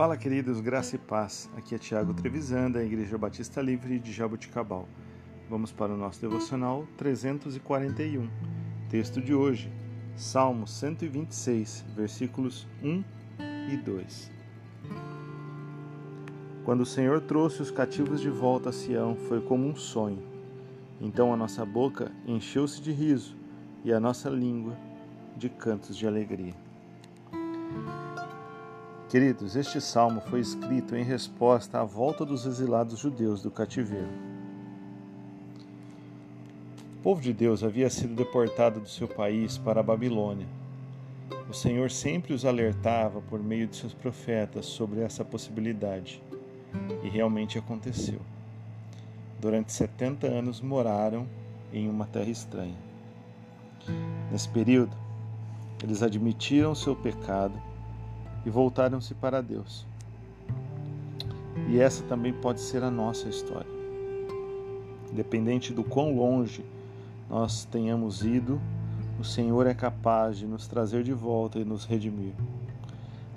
Fala, queridos, graça e paz. Aqui é Tiago Trevisan, da Igreja Batista Livre de Jaboticabal. Vamos para o nosso devocional 341. Texto de hoje, Salmo 126, versículos 1 e 2. Quando o Senhor trouxe os cativos de volta a Sião, foi como um sonho. Então a nossa boca encheu-se de riso e a nossa língua de cantos de alegria. Queridos, este salmo foi escrito em resposta à volta dos exilados judeus do cativeiro. O povo de Deus havia sido deportado do seu país para a Babilônia. O Senhor sempre os alertava por meio de seus profetas sobre essa possibilidade, e realmente aconteceu. Durante 70 anos moraram em uma terra estranha. Nesse período, eles admitiram seu pecado e voltaram-se para Deus. E essa também pode ser a nossa história. Independente do quão longe nós tenhamos ido, o Senhor é capaz de nos trazer de volta e nos redimir.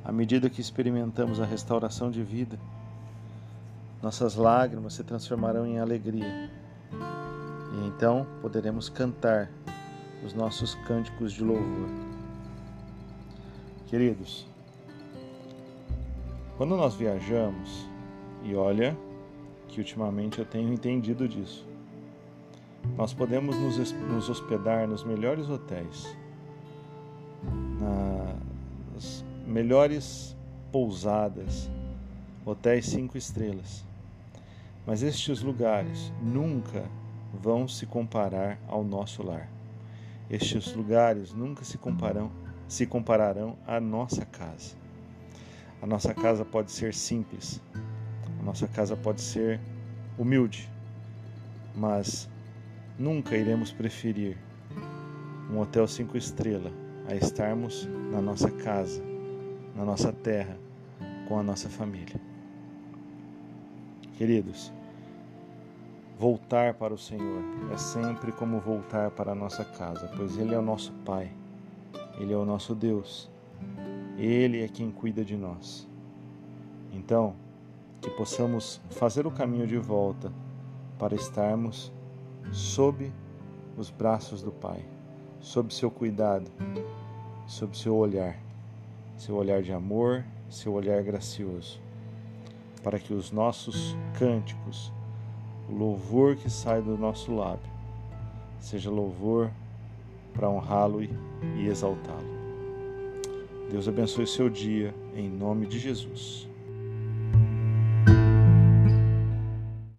À medida que experimentamos a restauração de vida, nossas lágrimas se transformarão em alegria. E então poderemos cantar os nossos cânticos de louvor. Queridos, quando nós viajamos, e olha que ultimamente eu tenho entendido disso, nós podemos nos, nos hospedar nos melhores hotéis, nas melhores pousadas, hotéis cinco estrelas. Mas estes lugares nunca vão se comparar ao nosso lar. Estes lugares nunca se, comparam, se compararão à nossa casa. A nossa casa pode ser simples, a nossa casa pode ser humilde, mas nunca iremos preferir um hotel cinco estrelas a estarmos na nossa casa, na nossa terra, com a nossa família. Queridos, voltar para o Senhor é sempre como voltar para a nossa casa, pois Ele é o nosso Pai, Ele é o nosso Deus ele é quem cuida de nós. Então, que possamos fazer o caminho de volta para estarmos sob os braços do Pai, sob seu cuidado, sob seu olhar, seu olhar de amor, seu olhar gracioso, para que os nossos cânticos, o louvor que sai do nosso lábio, seja louvor para honrá-lo e exaltá-lo. Deus abençoe seu dia, em nome de Jesus.